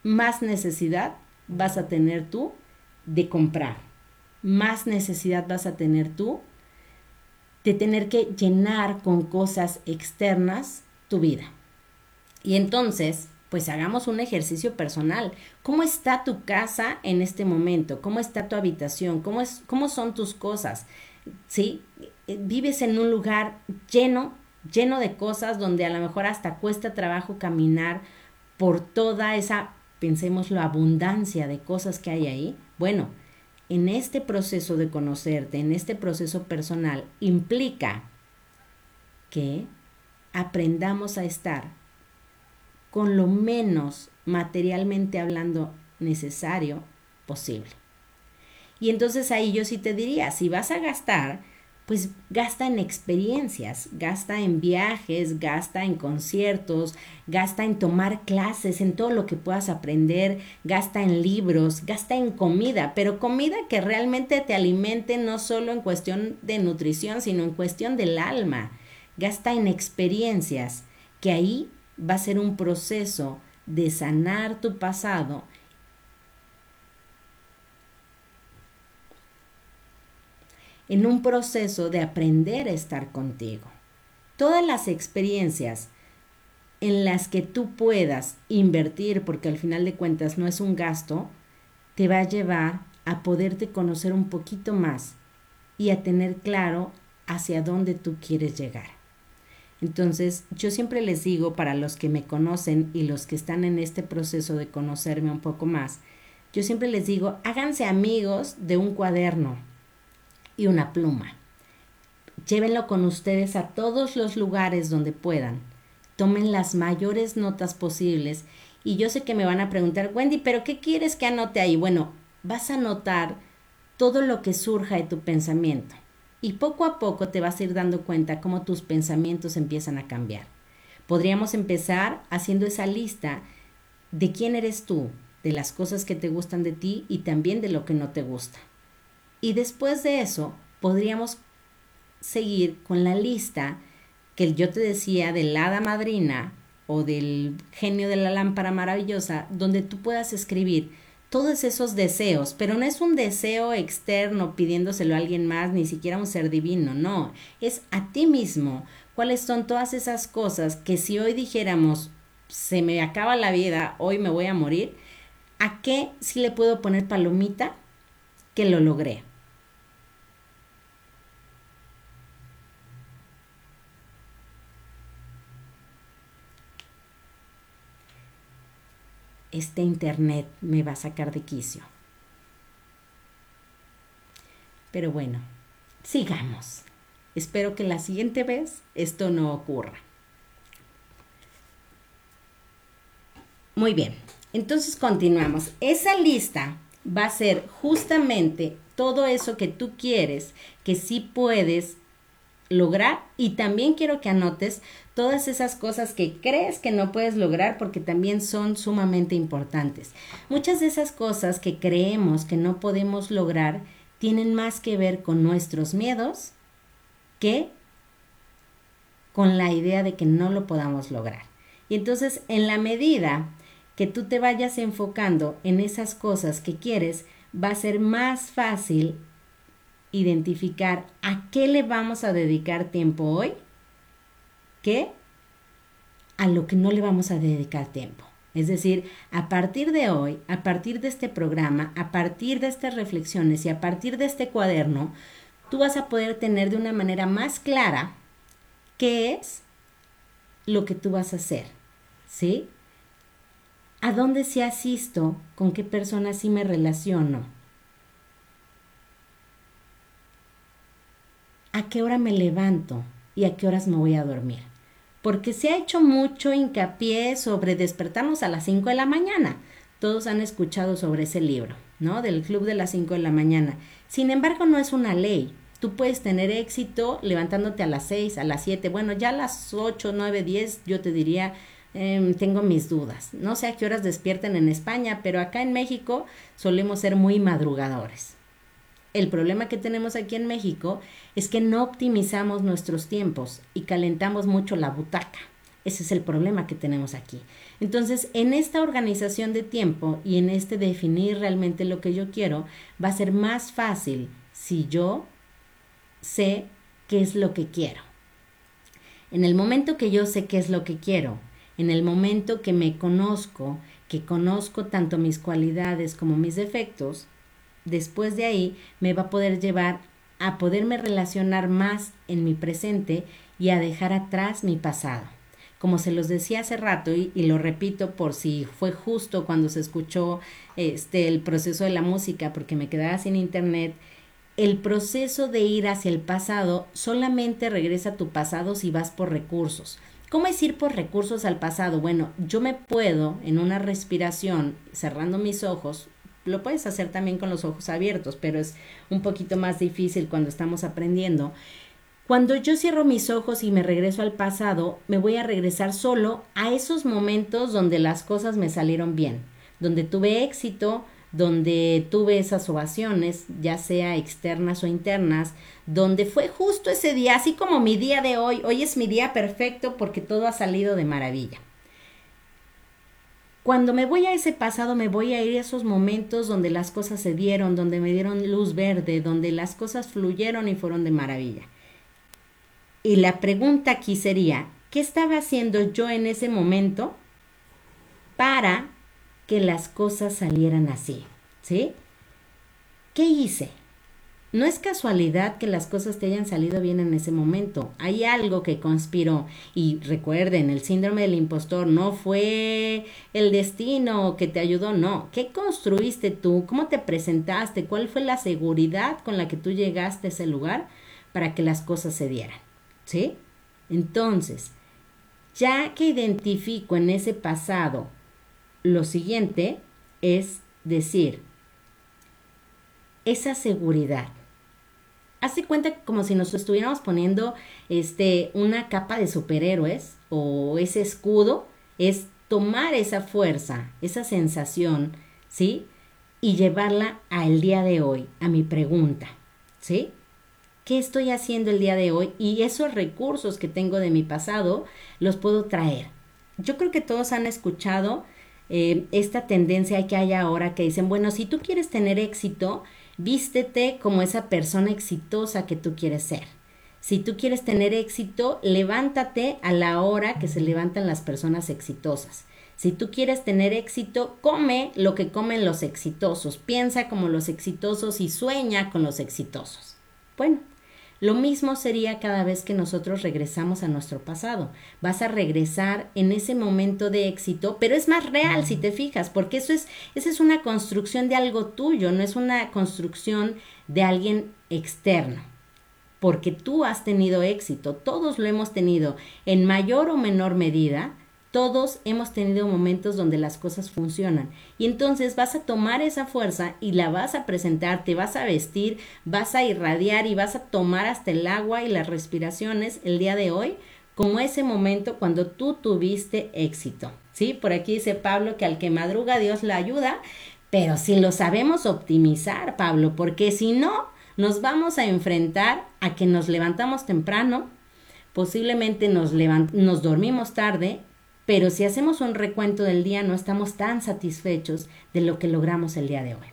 más necesidad vas a tener tú de comprar, más necesidad vas a tener tú de tener que llenar con cosas externas tu vida. Y entonces, pues hagamos un ejercicio personal. ¿Cómo está tu casa en este momento? ¿Cómo está tu habitación? ¿Cómo, es, cómo son tus cosas? ¿Sí? Vives en un lugar lleno, lleno de cosas donde a lo mejor hasta cuesta trabajo caminar por toda esa pensemos la abundancia de cosas que hay ahí, bueno, en este proceso de conocerte, en este proceso personal, implica que aprendamos a estar con lo menos materialmente hablando necesario posible. Y entonces ahí yo sí te diría, si vas a gastar, pues gasta en experiencias, gasta en viajes, gasta en conciertos, gasta en tomar clases, en todo lo que puedas aprender, gasta en libros, gasta en comida, pero comida que realmente te alimente no solo en cuestión de nutrición, sino en cuestión del alma. Gasta en experiencias, que ahí va a ser un proceso de sanar tu pasado en un proceso de aprender a estar contigo. Todas las experiencias en las que tú puedas invertir, porque al final de cuentas no es un gasto, te va a llevar a poderte conocer un poquito más y a tener claro hacia dónde tú quieres llegar. Entonces, yo siempre les digo para los que me conocen y los que están en este proceso de conocerme un poco más, yo siempre les digo, háganse amigos de un cuaderno, y una pluma. Llévenlo con ustedes a todos los lugares donde puedan. Tomen las mayores notas posibles. Y yo sé que me van a preguntar, Wendy, ¿pero qué quieres que anote ahí? Bueno, vas a anotar todo lo que surja de tu pensamiento. Y poco a poco te vas a ir dando cuenta cómo tus pensamientos empiezan a cambiar. Podríamos empezar haciendo esa lista de quién eres tú, de las cosas que te gustan de ti y también de lo que no te gusta. Y después de eso, podríamos seguir con la lista que yo te decía del hada madrina o del genio de la lámpara maravillosa, donde tú puedas escribir todos esos deseos, pero no es un deseo externo pidiéndoselo a alguien más, ni siquiera un ser divino, no, es a ti mismo. ¿Cuáles son todas esas cosas que si hoy dijéramos, se me acaba la vida, hoy me voy a morir, ¿a qué si le puedo poner palomita que lo logré? Este internet me va a sacar de quicio. Pero bueno, sigamos. Espero que la siguiente vez esto no ocurra. Muy bien, entonces continuamos. Esa lista va a ser justamente todo eso que tú quieres, que sí puedes lograr y también quiero que anotes todas esas cosas que crees que no puedes lograr porque también son sumamente importantes. Muchas de esas cosas que creemos que no podemos lograr tienen más que ver con nuestros miedos que con la idea de que no lo podamos lograr. Y entonces en la medida que tú te vayas enfocando en esas cosas que quieres, va a ser más fácil identificar a qué le vamos a dedicar tiempo hoy que a lo que no le vamos a dedicar tiempo. Es decir, a partir de hoy, a partir de este programa, a partir de estas reflexiones y a partir de este cuaderno, tú vas a poder tener de una manera más clara qué es lo que tú vas a hacer. ¿Sí? ¿A dónde sí asisto? ¿Con qué personas sí me relaciono? a qué hora me levanto y a qué horas me voy a dormir. Porque se ha hecho mucho hincapié sobre despertarnos a las 5 de la mañana. Todos han escuchado sobre ese libro, ¿no? Del club de las 5 de la mañana. Sin embargo, no es una ley. Tú puedes tener éxito levantándote a las 6, a las 7. Bueno, ya a las 8, 9, 10 yo te diría, em, tengo mis dudas. No sé a qué horas despierten en España, pero acá en México solemos ser muy madrugadores. El problema que tenemos aquí en México es que no optimizamos nuestros tiempos y calentamos mucho la butaca. Ese es el problema que tenemos aquí. Entonces, en esta organización de tiempo y en este definir realmente lo que yo quiero, va a ser más fácil si yo sé qué es lo que quiero. En el momento que yo sé qué es lo que quiero, en el momento que me conozco, que conozco tanto mis cualidades como mis defectos, después de ahí me va a poder llevar a poderme relacionar más en mi presente y a dejar atrás mi pasado. Como se los decía hace rato y, lo repito por si fue justo cuando se escuchó este el proceso de la música porque me quedaba sin internet, el proceso de ir hacia el pasado solamente regresa a tu pasado si vas por recursos. ¿Cómo es ir por recursos al pasado? Bueno, yo me puedo en una respiración, cerrando mis ojos, lo puedes hacer también con los ojos abiertos, pero es un poquito más difícil cuando estamos aprendiendo. Cuando yo cierro mis ojos y me regreso al pasado, me voy a regresar solo a esos momentos donde las cosas me salieron bien, donde tuve éxito, donde tuve esas ovaciones, ya sea externas o internas, donde fue justo ese día, así como mi día de hoy, hoy es mi día perfecto porque todo ha salido de maravilla. Cuando me voy a ese pasado, me voy a ir a esos momentos donde las cosas se dieron, donde me dieron luz verde, donde las cosas fluyeron y fueron de maravilla. Y la pregunta aquí sería, ¿qué estaba haciendo yo en ese momento para que las cosas salieran así? ¿Sí? ¿Qué hice? No es casualidad que las cosas te hayan salido bien en ese momento. Hay algo que conspiró. Y recuerden, el síndrome del impostor no fue el destino que te ayudó, no. ¿Qué construiste tú? ¿Cómo te presentaste? ¿Cuál fue la seguridad con la que tú llegaste a ese lugar para que las cosas se dieran? ¿Sí? Entonces, ya que identifico en ese pasado lo siguiente, es decir, esa seguridad hace cuenta como si nos estuviéramos poniendo este una capa de superhéroes o ese escudo es tomar esa fuerza, esa sensación, ¿sí? Y llevarla al día de hoy, a mi pregunta, ¿sí? ¿Qué estoy haciendo el día de hoy? Y esos recursos que tengo de mi pasado los puedo traer. Yo creo que todos han escuchado eh, esta tendencia que hay ahora que dicen, bueno, si tú quieres tener éxito, vístete como esa persona exitosa que tú quieres ser. Si tú quieres tener éxito, levántate a la hora que se levantan las personas exitosas. Si tú quieres tener éxito, come lo que comen los exitosos, piensa como los exitosos y sueña con los exitosos. Bueno, lo mismo sería cada vez que nosotros regresamos a nuestro pasado. Vas a regresar en ese momento de éxito, pero es más real si te fijas, porque eso es, esa es una construcción de algo tuyo, no es una construcción de alguien externo. Porque tú has tenido éxito, todos lo hemos tenido en mayor o menor medida, todos hemos tenido momentos donde las cosas funcionan. Y entonces vas a tomar esa fuerza y la vas a presentar, te vas a vestir, vas a irradiar y vas a tomar hasta el agua y las respiraciones el día de hoy como ese momento cuando tú tuviste éxito. ¿Sí? Por aquí dice Pablo que al que madruga Dios la ayuda, pero si lo sabemos optimizar, Pablo, porque si no, nos vamos a enfrentar a que nos levantamos temprano, posiblemente nos, nos dormimos tarde pero si hacemos un recuento del día no estamos tan satisfechos de lo que logramos el día de hoy.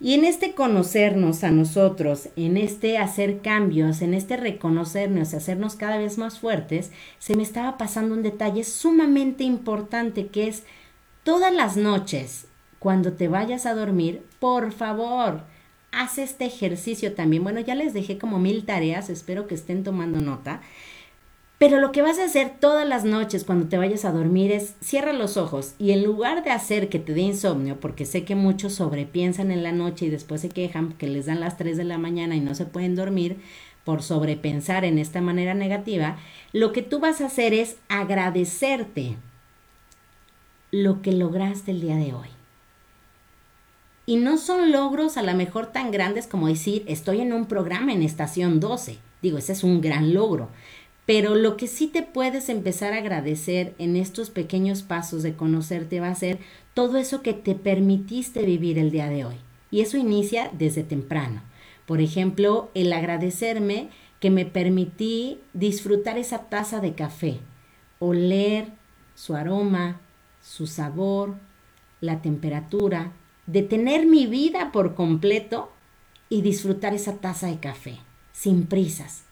Y en este conocernos a nosotros, en este hacer cambios, en este reconocernos y hacernos cada vez más fuertes, se me estaba pasando un detalle sumamente importante que es todas las noches, cuando te vayas a dormir, por favor, haz este ejercicio también. Bueno, ya les dejé como mil tareas, espero que estén tomando nota. Pero lo que vas a hacer todas las noches cuando te vayas a dormir es cierra los ojos y en lugar de hacer que te dé insomnio, porque sé que muchos sobrepiensan en la noche y después se quejan que les dan las 3 de la mañana y no se pueden dormir por sobrepensar en esta manera negativa, lo que tú vas a hacer es agradecerte lo que lograste el día de hoy. Y no son logros a lo mejor tan grandes como decir estoy en un programa en estación 12. Digo, ese es un gran logro pero lo que sí te puedes empezar a agradecer en estos pequeños pasos de conocerte va a ser todo eso que te permitiste vivir el día de hoy. Y eso inicia desde temprano. Por ejemplo, el agradecerme que me permití disfrutar esa taza de café, oler su aroma, su sabor, la temperatura, de tener mi vida por completo y disfrutar esa taza de café, sin prisas,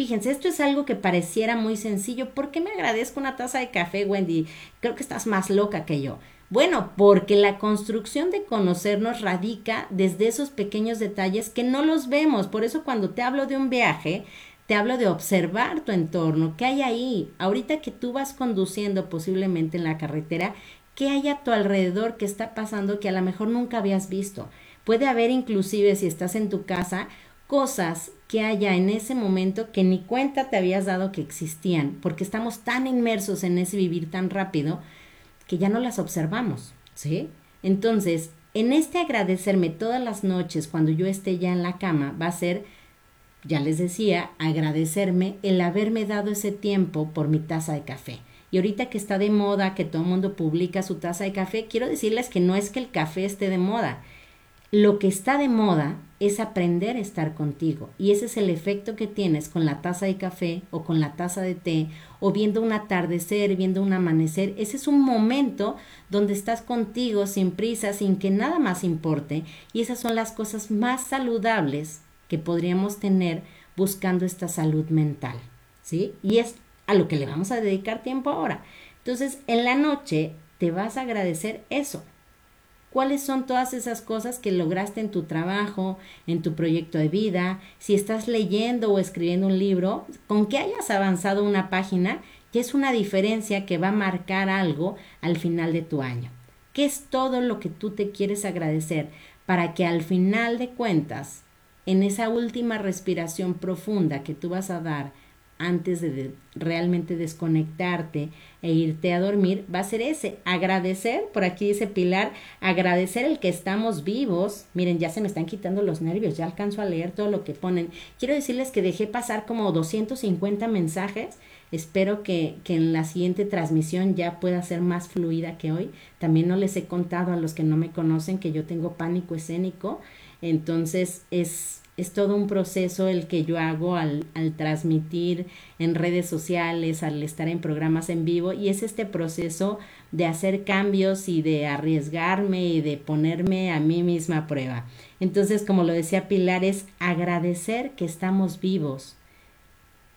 Fíjense, esto es algo que pareciera muy sencillo. ¿Por qué me agradezco una taza de café, Wendy? Creo que estás más loca que yo. Bueno, porque la construcción de conocernos radica desde esos pequeños detalles que no los vemos. Por eso cuando te hablo de un viaje, te hablo de observar tu entorno, qué hay ahí. Ahorita que tú vas conduciendo posiblemente en la carretera, qué hay a tu alrededor que está pasando que a lo mejor nunca habías visto. Puede haber inclusive si estás en tu casa cosas que haya en ese momento que ni cuenta te habías dado que existían, porque estamos tan inmersos en ese vivir tan rápido que ya no las observamos, ¿sí? Entonces, en este agradecerme todas las noches cuando yo esté ya en la cama, va a ser, ya les decía, agradecerme el haberme dado ese tiempo por mi taza de café. Y ahorita que está de moda, que todo el mundo publica su taza de café, quiero decirles que no es que el café esté de moda, lo que está de moda es aprender a estar contigo y ese es el efecto que tienes con la taza de café o con la taza de té o viendo un atardecer, viendo un amanecer. Ese es un momento donde estás contigo sin prisa, sin que nada más importe y esas son las cosas más saludables que podríamos tener buscando esta salud mental, ¿sí? Y es a lo que le vamos a dedicar tiempo ahora. Entonces, en la noche te vas a agradecer eso cuáles son todas esas cosas que lograste en tu trabajo, en tu proyecto de vida, si estás leyendo o escribiendo un libro, con que hayas avanzado una página, que es una diferencia que va a marcar algo al final de tu año. ¿Qué es todo lo que tú te quieres agradecer para que al final de cuentas, en esa última respiración profunda que tú vas a dar antes de, realmente desconectarte e irte a dormir, va a ser ese, agradecer, por aquí dice Pilar, agradecer el que estamos vivos. Miren, ya se me están quitando los nervios, ya alcanzo a leer todo lo que ponen. Quiero decirles que dejé pasar como 250 mensajes. Espero que, que en la siguiente transmisión ya pueda ser más fluida que hoy. También no les he contado a los que no me conocen que yo tengo pánico escénico. Entonces es es todo un proceso el que yo hago al, al, transmitir en redes sociales, al estar en programas en vivo, y es este proceso de hacer cambios y de arriesgarme y de ponerme a mí misma a prueba. Entonces, como lo decía Pilar, es agradecer que estamos vivos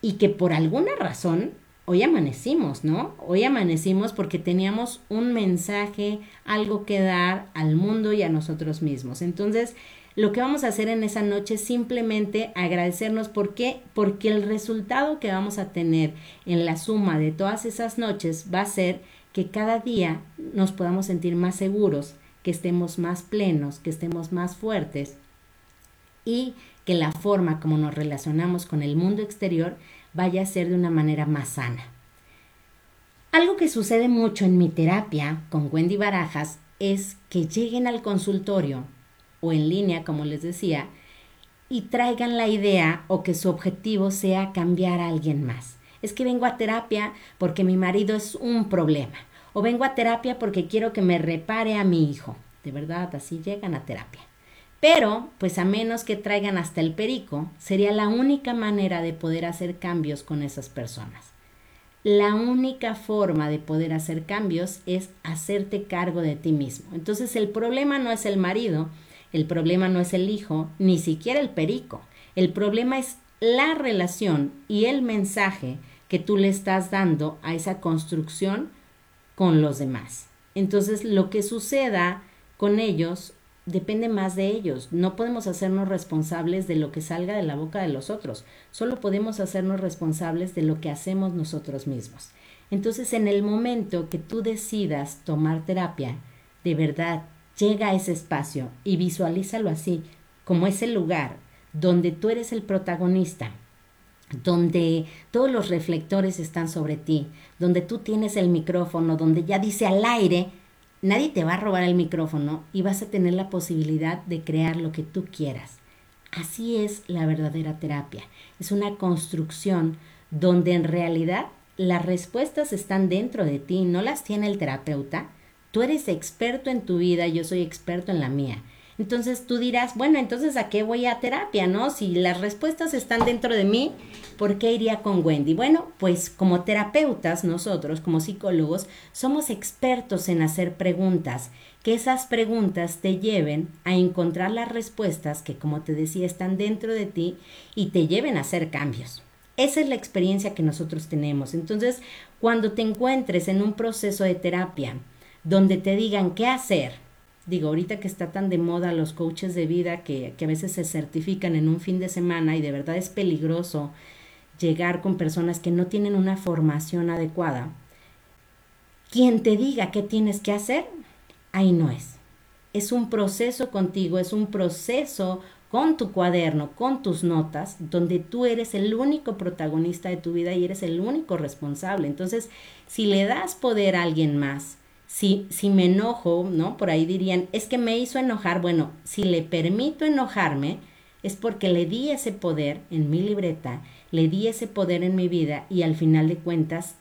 y que por alguna razón hoy amanecimos, ¿no? Hoy amanecimos porque teníamos un mensaje, algo que dar al mundo y a nosotros mismos. Entonces, lo que vamos a hacer en esa noche es simplemente agradecernos. ¿Por qué? Porque el resultado que vamos a tener en la suma de todas esas noches va a ser que cada día nos podamos sentir más seguros, que estemos más plenos, que estemos más fuertes y que la forma como nos relacionamos con el mundo exterior vaya a ser de una manera más sana. Algo que sucede mucho en mi terapia con Wendy Barajas es que lleguen al consultorio o en línea, como les decía, y traigan la idea o que su objetivo sea cambiar a alguien más. Es que vengo a terapia porque mi marido es un problema. O vengo a terapia porque quiero que me repare a mi hijo. De verdad, así llegan a terapia. Pero, pues a menos que traigan hasta el perico, sería la única manera de poder hacer cambios con esas personas. La única forma de poder hacer cambios es hacerte cargo de ti mismo. Entonces el problema no es el marido, el problema no es el hijo, ni siquiera el perico. El problema es la relación y el mensaje que tú le estás dando a esa construcción con los demás. Entonces, lo que suceda con ellos depende más de ellos. No podemos hacernos responsables de lo que salga de la boca de los otros. Solo podemos hacernos responsables de lo que hacemos nosotros mismos. Entonces, en el momento que tú decidas tomar terapia, de verdad Llega a ese espacio y visualízalo así, como ese lugar donde tú eres el protagonista, donde todos los reflectores están sobre ti, donde tú tienes el micrófono, donde ya dice al aire, nadie te va a robar el micrófono y vas a tener la posibilidad de crear lo que tú quieras. Así es la verdadera terapia. Es una construcción donde en realidad las respuestas están dentro de ti, no las tiene el terapeuta, Tú eres experto en tu vida, yo soy experto en la mía. Entonces tú dirás, bueno, entonces ¿a qué voy a terapia, no? Si las respuestas están dentro de mí, ¿por qué iría con Wendy? Bueno, pues como terapeutas, nosotros como psicólogos, somos expertos en hacer preguntas, que esas preguntas te lleven a encontrar las respuestas que, como te decía, están dentro de ti y te lleven a hacer cambios. Esa es la experiencia que nosotros tenemos. Entonces, cuando te encuentres en un proceso de terapia, donde te digan qué hacer. Digo, ahorita que está tan de moda los coaches de vida que, que a veces se certifican en un fin de semana y de verdad es peligroso llegar con personas que no tienen una formación adecuada. Quien te diga qué tienes que hacer, ahí no es. Es un proceso contigo, es un proceso con tu cuaderno, con tus notas, donde tú eres el único protagonista de tu vida y eres el único responsable. Entonces, si le das poder a alguien más, si, si me enojo, ¿no? Por ahí dirían, es que me hizo enojar. Bueno, si le permito enojarme, es porque le di ese poder en mi libreta, le di ese poder en mi vida y al final de cuentas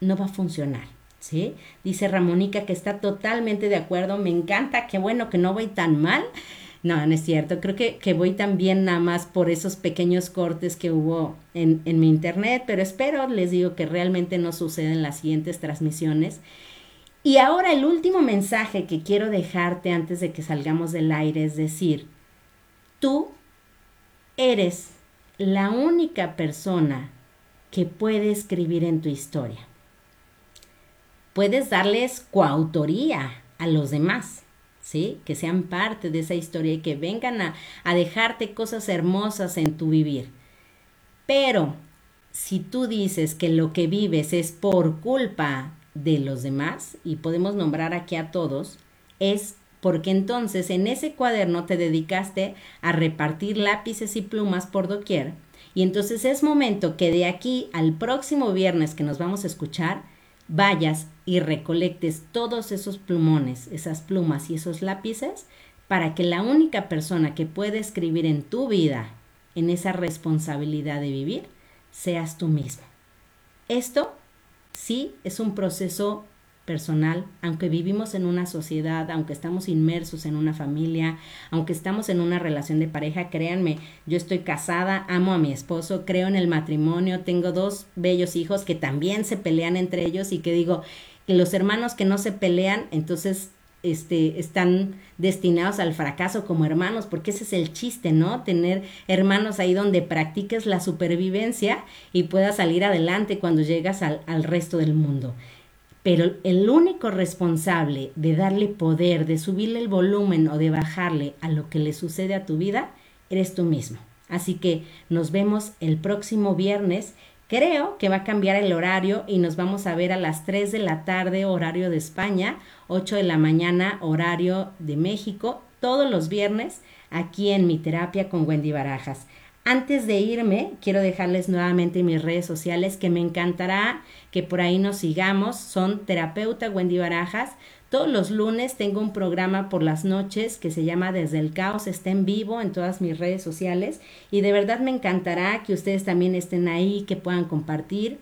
no va a funcionar. ¿Sí? Dice Ramónica que está totalmente de acuerdo, me encanta, qué bueno que no voy tan mal. No, no es cierto, creo que, que voy también nada más por esos pequeños cortes que hubo en, en mi internet, pero espero, les digo que realmente no sucede en las siguientes transmisiones. Y ahora el último mensaje que quiero dejarte antes de que salgamos del aire es decir, tú eres la única persona que puede escribir en tu historia. Puedes darles coautoría a los demás, ¿sí? Que sean parte de esa historia y que vengan a, a dejarte cosas hermosas en tu vivir. Pero si tú dices que lo que vives es por culpa de los demás, y podemos nombrar aquí a todos, es porque entonces en ese cuaderno te dedicaste a repartir lápices y plumas por doquier, y entonces es momento que de aquí al próximo viernes que nos vamos a escuchar, vayas y recolectes todos esos plumones, esas plumas y esos lápices, para que la única persona que puede escribir en tu vida, en esa responsabilidad de vivir, seas tú mismo. Esto Sí, es un proceso personal, aunque vivimos en una sociedad, aunque estamos inmersos en una familia, aunque estamos en una relación de pareja, créanme, yo estoy casada, amo a mi esposo, creo en el matrimonio, tengo dos bellos hijos que también se pelean entre ellos y que digo que los hermanos que no se pelean, entonces este, están destinados al fracaso como hermanos, porque ese es el chiste, ¿no? Tener hermanos ahí donde practiques la supervivencia y puedas salir adelante cuando llegas al, al resto del mundo. Pero el único responsable de darle poder, de subirle el volumen o de bajarle a lo que le sucede a tu vida, eres tú mismo. Así que nos vemos el próximo viernes. Creo que va a cambiar el horario y nos vamos a ver a las 3 de la tarde horario de España, 8 de la mañana horario de México, todos los viernes aquí en mi terapia con Wendy Barajas. Antes de irme, quiero dejarles nuevamente mis redes sociales que me encantará que por ahí nos sigamos. Son terapeuta Wendy Barajas. Todos los lunes tengo un programa por las noches que se llama Desde el Caos. Está en vivo en todas mis redes sociales y de verdad me encantará que ustedes también estén ahí, que puedan compartir.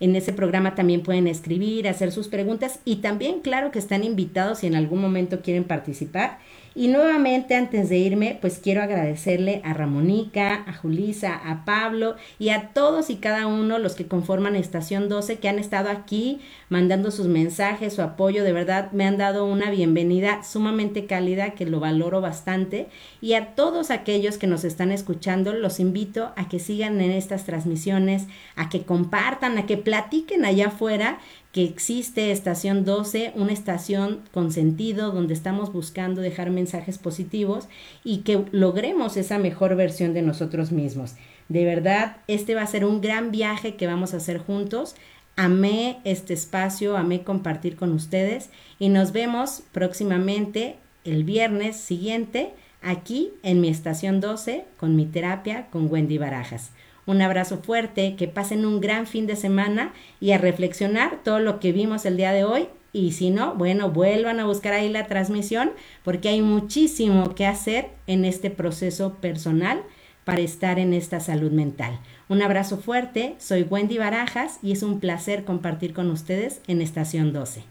En ese programa también pueden escribir, hacer sus preguntas y también claro que están invitados si en algún momento quieren participar. Y nuevamente, antes de irme, pues quiero agradecerle a Ramonica, a Julisa, a Pablo y a todos y cada uno los que conforman Estación 12 que han estado aquí mandando sus mensajes, su apoyo. De verdad, me han dado una bienvenida sumamente cálida que lo valoro bastante. Y a todos aquellos que nos están escuchando, los invito a que sigan en estas transmisiones, a que compartan, a que platiquen allá afuera que existe Estación 12, una estación con sentido donde estamos buscando dejar mensajes positivos y que logremos esa mejor versión de nosotros mismos. De verdad, este va a ser un gran viaje que vamos a hacer juntos. Amé este espacio, amé compartir con ustedes y nos vemos próximamente el viernes siguiente aquí en mi estación 12 con mi terapia con Wendy Barajas. Un abrazo fuerte, que pasen un gran fin de semana y a reflexionar todo lo que vimos el día de hoy. Y si no, bueno, vuelvan a buscar ahí la transmisión porque hay muchísimo que hacer en este proceso personal para estar en esta salud mental. Un abrazo fuerte, soy Wendy Barajas y es un placer compartir con ustedes en Estación 12.